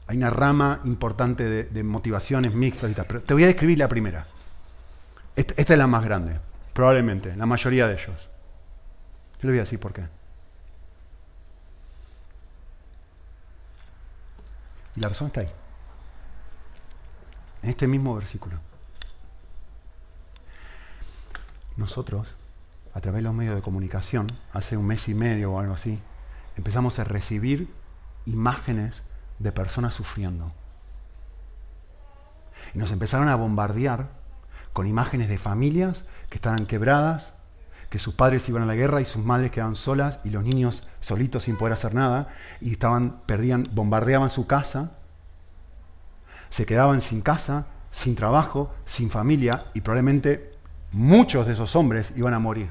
Speaker 1: hay una rama importante de, motivaciones mixtas y tal, pero te voy a describir la primera. Esta, esta, es la más grande, probablemente, la mayoría de ellos. Yo le voy a decir por qué. Y la razón está ahí en este mismo versículo. Nosotros, a través de los medios de comunicación, hace un mes y medio o algo así, empezamos a recibir imágenes de personas sufriendo. Y nos empezaron a bombardear con imágenes de familias que estaban quebradas, que sus padres iban a la guerra y sus madres quedaban solas y los niños solitos sin poder hacer nada y estaban perdían bombardeaban su casa se quedaban sin casa, sin trabajo, sin familia y probablemente muchos de esos hombres iban a morir.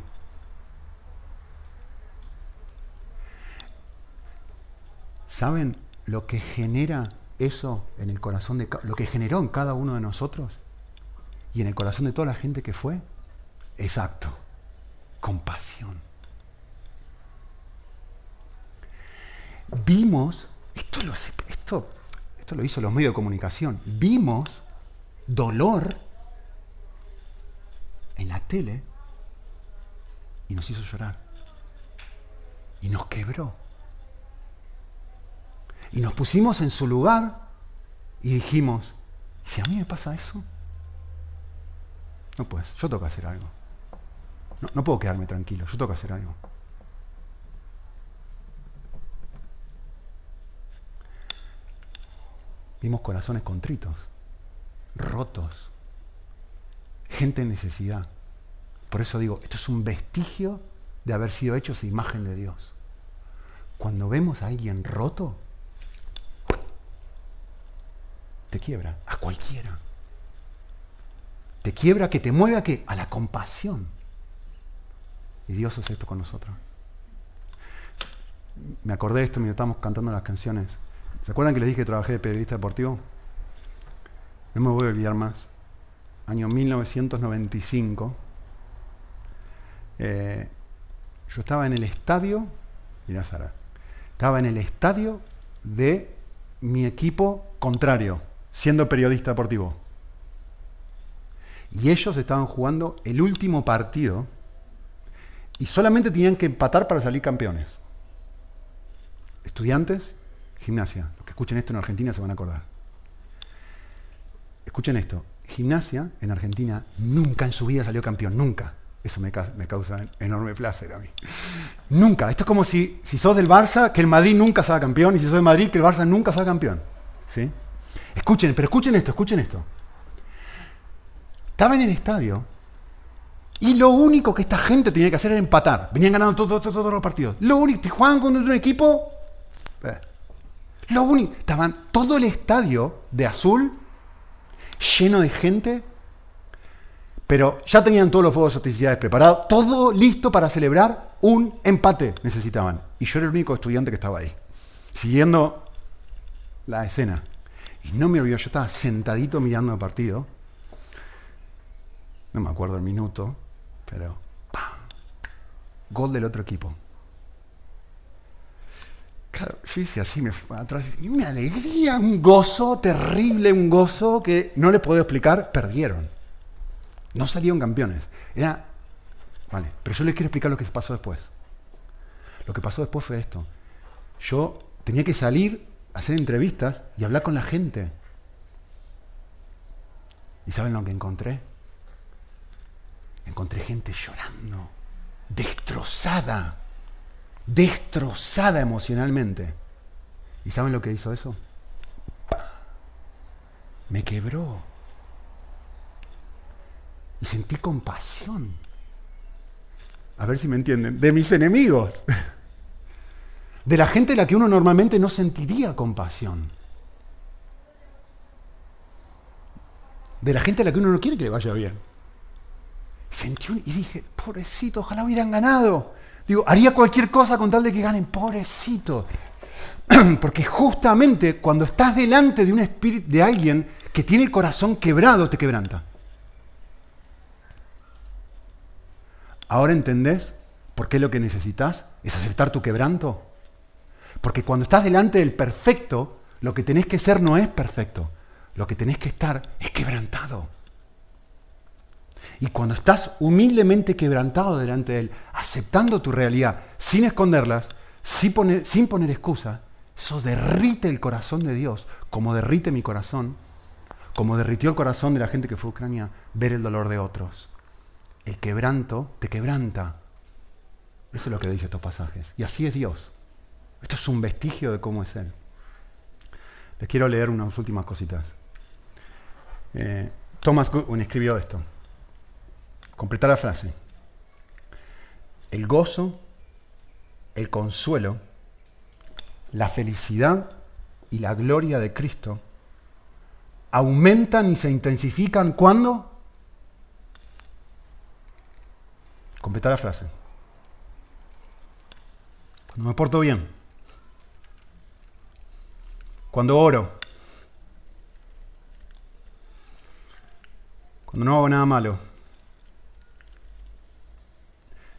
Speaker 1: ¿Saben lo que genera eso en el corazón de lo que generó en cada uno de nosotros y en el corazón de toda la gente que fue? Exacto, compasión. Vimos, esto, lo, esto esto lo hizo los medios de comunicación, vimos dolor en la tele y nos hizo llorar. Y nos quebró. Y nos pusimos en su lugar y dijimos, si a mí me pasa eso, no pues, yo tengo que hacer algo. No, no puedo quedarme tranquilo, yo tengo que hacer algo. Vimos corazones contritos, rotos, gente en necesidad. Por eso digo, esto es un vestigio de haber sido hechos imagen de Dios. Cuando vemos a alguien roto, te quiebra, a cualquiera. Te quiebra que te mueve a qué? A la compasión. Y Dios hace esto con nosotros. Me acordé de esto mientras estábamos cantando las canciones. ¿Se acuerdan que les dije que trabajé de periodista deportivo? No me voy a olvidar más. Año 1995. Eh, yo estaba en el estadio, mira Sara, estaba en el estadio de mi equipo contrario, siendo periodista deportivo. Y ellos estaban jugando el último partido y solamente tenían que empatar para salir campeones. Estudiantes Gimnasia. Los que escuchen esto en Argentina se van a acordar. Escuchen esto. Gimnasia en Argentina nunca en su vida salió campeón. Nunca. Eso me, causa enorme placer a mí. Nunca. Esto es como si, si sos del Barça, que el Madrid nunca salga campeón, y si sos del Madrid, que el Barça nunca salga campeón. ¿Sí? Escuchen, pero escuchen esto, escuchen esto. Estaba en el estadio y lo único que esta gente tenía que hacer era empatar. Venían ganando todos, los partidos. Lo único, jugaban con un equipo. Eh, lo único, estaban todo el estadio de azul lleno de gente, pero ya tenían todos los fuegos artificiales preparados, todo listo para celebrar un empate necesitaban. Y yo era el único estudiante que estaba ahí, siguiendo la escena. Y no me olvido, yo estaba sentadito mirando el partido. No me acuerdo el minuto, pero ¡pam! Gol del otro equipo yo hice así, me fui atrás y una alegría, un gozo terrible, un gozo que no le puedo explicar, perdieron. No salieron campeones. Era, vale, pero yo les quiero explicar lo que pasó después. Lo que pasó después fue esto. Yo tenía que salir, hacer entrevistas y hablar con la gente. ¿Y saben lo que encontré? Encontré gente llorando, destrozada destrozada emocionalmente. ¿Y saben lo que hizo eso? Me quebró. y sentí compasión. A ver si me entienden. De mis enemigos. De la gente a la que uno normalmente no sentiría compasión. De la gente a la que uno no quiere que le vaya bien. Sentí un, y dije, pobrecito, ojalá hubieran ganado. Digo, haría cualquier cosa con tal de que ganen, pobrecito. <clears throat> Porque justamente cuando estás delante de un espíritu, de alguien que tiene el corazón quebrado, te quebranta. ¿Ahora entendés por qué lo que necesitas es aceptar tu quebranto? Porque cuando estás delante del perfecto, lo que tenés que ser no es perfecto. Lo que tenés que estar es quebrantado. Y cuando estás humildemente quebrantado delante de Él, aceptando tu realidad, sin esconderlas, sin poner, sin excusa, eso derrite el corazón de Dios, como derrite mi corazón, como derritió el corazón de la gente que fue a Ucrania, ver el dolor de otros. El quebranto te quebranta. Eso es lo que dice estos pasajes. Y así es Dios. Esto es un vestigio de cómo es Él. Les quiero leer unas últimas cositas. Eh, Thomas Goodwin escribió esto. Completar la frase. El gozo, el consuelo, la felicidad y la gloria de Cristo aumentan y se intensifican cuando Completar la frase. Cuando me porto bien. Cuando oro. Cuando no hago nada malo.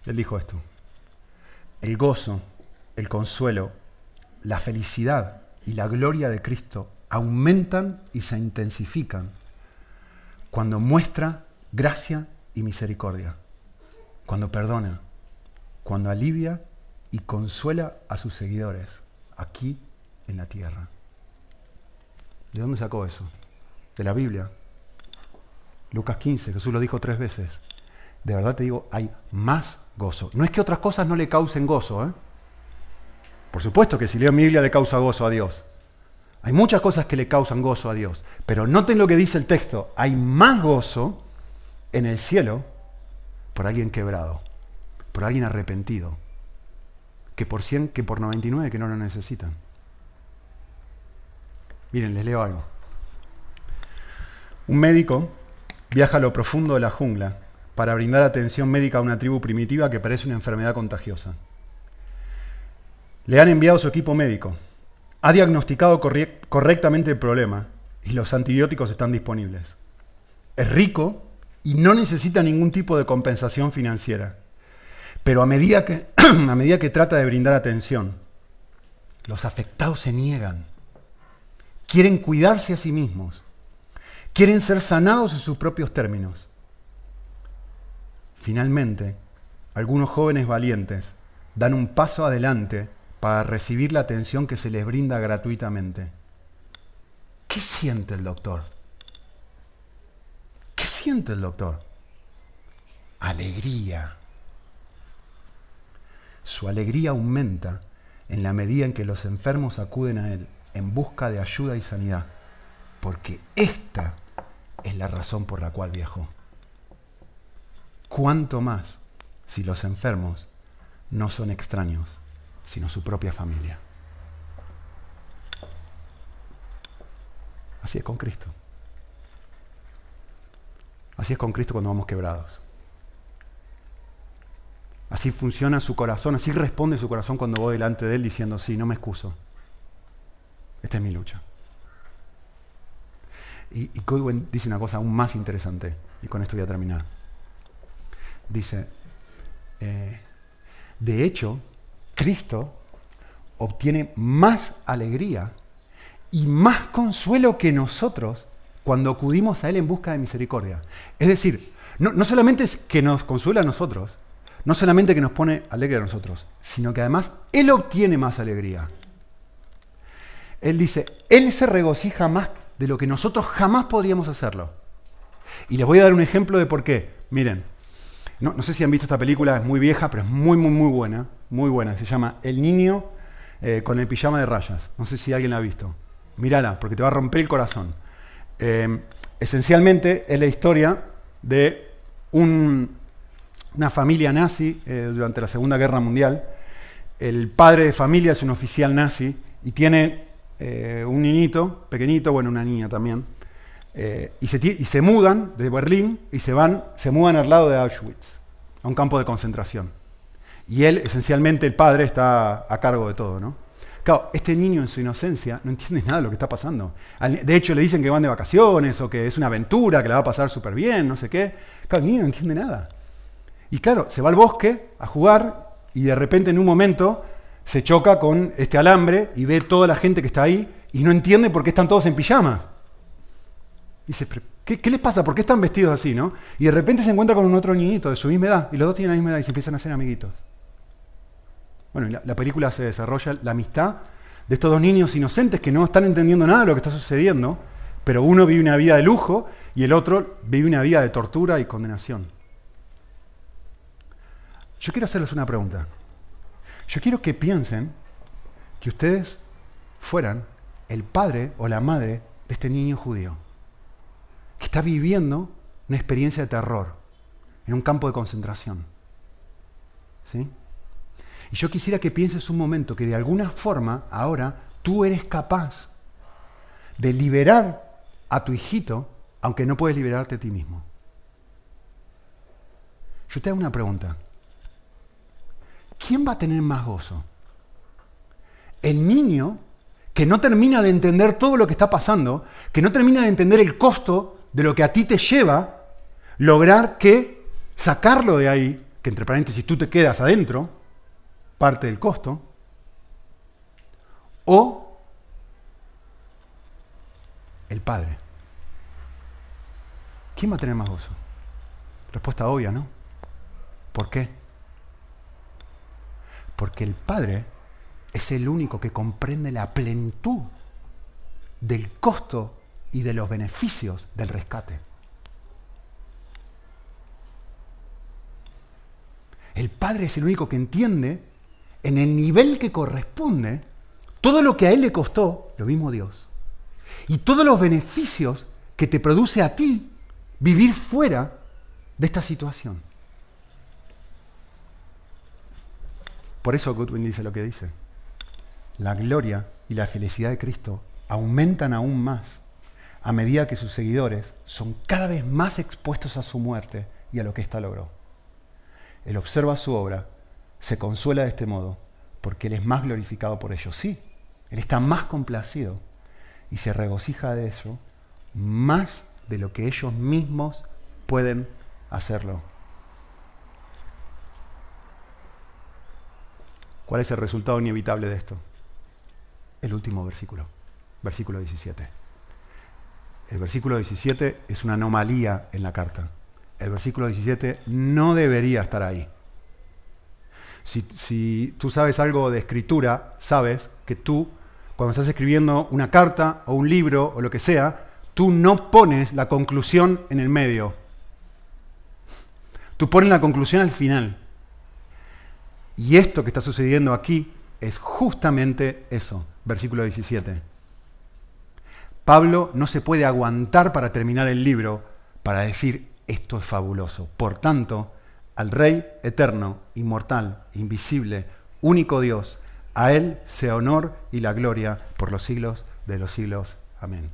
Speaker 1: Él dijo esto. El gozo, el consuelo, la felicidad y la gloria de Cristo aumentan y se intensifican cuando muestra gracia y misericordia cuando perdona, cuando alivia y consuela a sus seguidores aquí en la tierra. ¿De dónde sacó eso? De la Biblia. Lucas 15, Jesús lo dijo tres veces. De verdad te digo, hay más gozo. No es que otras cosas no le causen gozo. ¿eh? Por supuesto que si leo mi Biblia le causa gozo a Dios. Hay muchas cosas que le causan gozo a Dios. Pero noten lo que dice el texto. Hay más gozo en el cielo por alguien quebrado, por alguien arrepentido, que por 100, que por 99 que no lo necesitan. Miren, les leo algo. Un médico viaja a lo profundo de la jungla para brindar atención médica a una tribu primitiva que parece una enfermedad contagiosa. Le han enviado su equipo médico. Ha diagnosticado correctamente el problema y los antibióticos están disponibles. Es rico y no necesita ningún tipo de compensación financiera. Pero a medida que, <clears throat> a medida que trata de brindar atención, los afectados se niegan. Quieren cuidarse a sí mismos. Quieren ser sanados en sus propios términos. Finalmente, algunos jóvenes valientes dan un paso adelante para recibir la atención que se les brinda gratuitamente. ¿Qué siente el doctor? siente el doctor? Alegría. Su alegría aumenta en la medida en que los enfermos acuden a Él en busca de ayuda y sanidad, porque esta es la razón por la cual viajó. ¿Cuánto más si los enfermos no son extraños, sino su propia familia? Así es con Cristo. Así es con Cristo cuando vamos quebrados. Así funciona su corazón, así responde su corazón cuando voy delante de Él diciendo, sí, no me excuso. Esta es mi lucha. Y, y dice una cosa aún más interesante, y con esto voy a terminar. Dice, eh, de hecho, Cristo obtiene más alegría y más consuelo que nosotros cuando acudimos a Él en busca de misericordia. Es decir, no, solamente es que nos consuela a nosotros, no solamente que nos pone alegre a nosotros, sino que además Él obtiene más alegría. Él dice, Él se regocija más de lo que nosotros jamás podríamos hacerlo. Y les voy a dar un ejemplo de por qué. Miren, no, sé si han visto esta película, es muy vieja, pero es muy, muy, muy buena. Muy buena. Se llama El niño eh, con el pijama de rayas. No sé si alguien la ha visto. Mírala, porque te va a romper el corazón. Em, esencialmente es la historia de una familia nazi eh, durante la Segunda Guerra Mundial. El padre de familia es un oficial nazi y tiene eh, un niñito, pequeñito, bueno, una niña también, eh, y, se, y, se, mudan de Berlín y se van, se mudan al lado de Auschwitz, a un campo de concentración. Y él, esencialmente el padre, está a cargo de todo, ¿no? Claro, este niño en su inocencia no entiende nada de lo que está pasando. De hecho, le dicen que van de vacaciones o que es una aventura, que la va a pasar súper bien, no sé qué. Claro, el niño no entiende nada. Y claro, se va al bosque a jugar y de repente en un momento se choca con este alambre y ve toda la gente que está ahí y no entiende por qué están todos en pijama. Dice, ¿qué, ¿qué, les pasa? ¿Por qué están vestidos así? ¿no? Y de repente se encuentra con un otro niñito de su misma edad y los dos tienen la misma edad y se empiezan a hacer amiguitos. Bueno, la, película se desarrolla la amistad de estos dos niños inocentes que no están entendiendo nada de lo que está sucediendo, pero uno vive una vida de lujo y el otro vive una vida de tortura y condenación. Yo quiero hacerles una pregunta. Yo quiero que piensen que ustedes fueran el padre o la madre de este niño judío, que está viviendo una experiencia de terror en un campo de concentración. ¿Sí? Y yo quisiera que pienses un momento que de alguna forma ahora tú eres capaz de liberar a tu hijito, aunque no puedes liberarte a ti mismo. Yo te hago una pregunta. ¿Quién va a tener más gozo? El niño que no termina de entender todo lo que está pasando, que no termina de entender el costo de lo que a ti te lleva lograr que sacarlo de ahí, que entre paréntesis tú te quedas adentro, parte del costo, o el Padre. ¿Quién va a tener más gozo? Respuesta obvia, ¿no? ¿Por qué? Porque el Padre es el único que comprende la plenitud del costo y de los beneficios del rescate. El Padre es el único que entiende en el nivel que corresponde todo lo que a Él le costó, lo mismo Dios, y todos los beneficios que te produce a ti vivir fuera de esta situación. Por eso Goodwin dice lo que dice. La gloria y la felicidad de Cristo aumentan aún más a medida que sus seguidores son cada vez más expuestos a su muerte y a lo que ésta logró. Él observa su obra se consuela de este modo porque Él es más glorificado por ellos. Sí, Él está más complacido y se regocija de eso más de lo que ellos mismos pueden hacerlo. ¿Cuál es el resultado inevitable de esto? El último versículo, versículo 17. El versículo 17 es una anomalía en la carta. El versículo 17 no debería estar ahí. Si, tú sabes algo de escritura, sabes que tú, cuando estás escribiendo una carta o un libro o lo que sea, tú no pones la conclusión en el medio. Tú pones la conclusión al final. Y esto que está sucediendo aquí es justamente eso, versículo 17. Pablo no se puede aguantar para terminar el libro para decir esto es fabuloso. Por tanto, al Rey eterno, inmortal, invisible, único Dios, a Él sea honor y la gloria por los siglos de los siglos. Amén.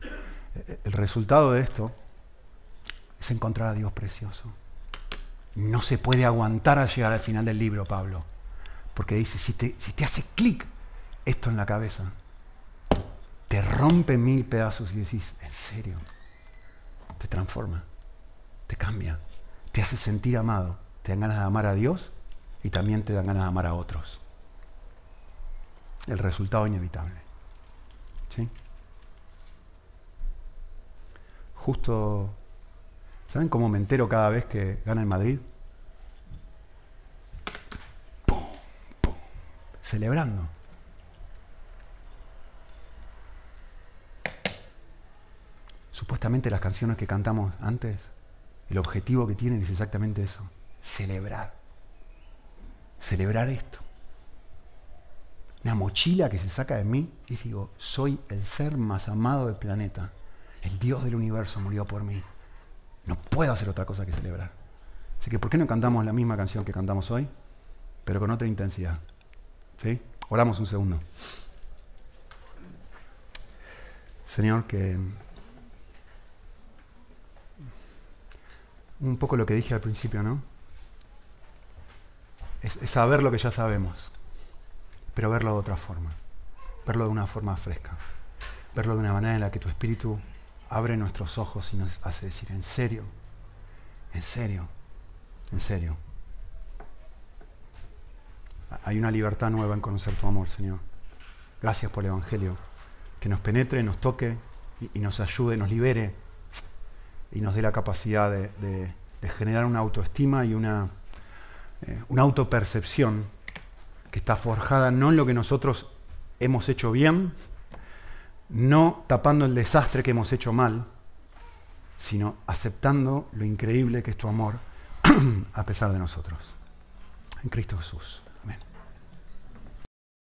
Speaker 1: El resultado de esto es encontrar a Dios precioso. No se puede aguantar a llegar al final del libro, Pablo, porque dice, si te, si te hace clic esto en la cabeza, te rompe mil pedazos y decís, en serio, te transforma, te cambia, te hace sentir amado te dan ganas de amar a Dios y también te dan ganas de amar a otros. El resultado inevitable. ¿Sí? Justo, ¿saben cómo me entero cada vez que gana el Madrid? ¡Pum! ¡Pum! Celebrando. Supuestamente las canciones que cantamos antes, el objetivo que tienen es exactamente eso celebrar. Celebrar esto. Una mochila que se saca de mí y digo, soy el ser más amado del planeta. El Dios del universo murió por mí. No puedo hacer otra cosa que celebrar. Así que, ¿por qué no cantamos la misma canción que cantamos hoy, pero con otra intensidad? ¿Sí? Oramos un segundo. Señor, que un poco lo que dije al principio, ¿no? Es, saber lo que ya sabemos, pero verlo de otra forma, verlo de una forma fresca, verlo de una manera en la que tu espíritu abre nuestros ojos y nos hace decir, en serio, en serio, en serio. Hay una libertad nueva en conocer tu amor, Señor. Gracias por el Evangelio. Que nos penetre, nos toque y, nos ayude, nos libere y nos dé la capacidad de, generar una autoestima y una, eh, una autopercepción que está forjada no en lo que nosotros hemos hecho bien, no tapando el desastre que hemos hecho mal, sino aceptando lo increíble que es tu amor <clears throat> a pesar de nosotros. En Cristo Jesús.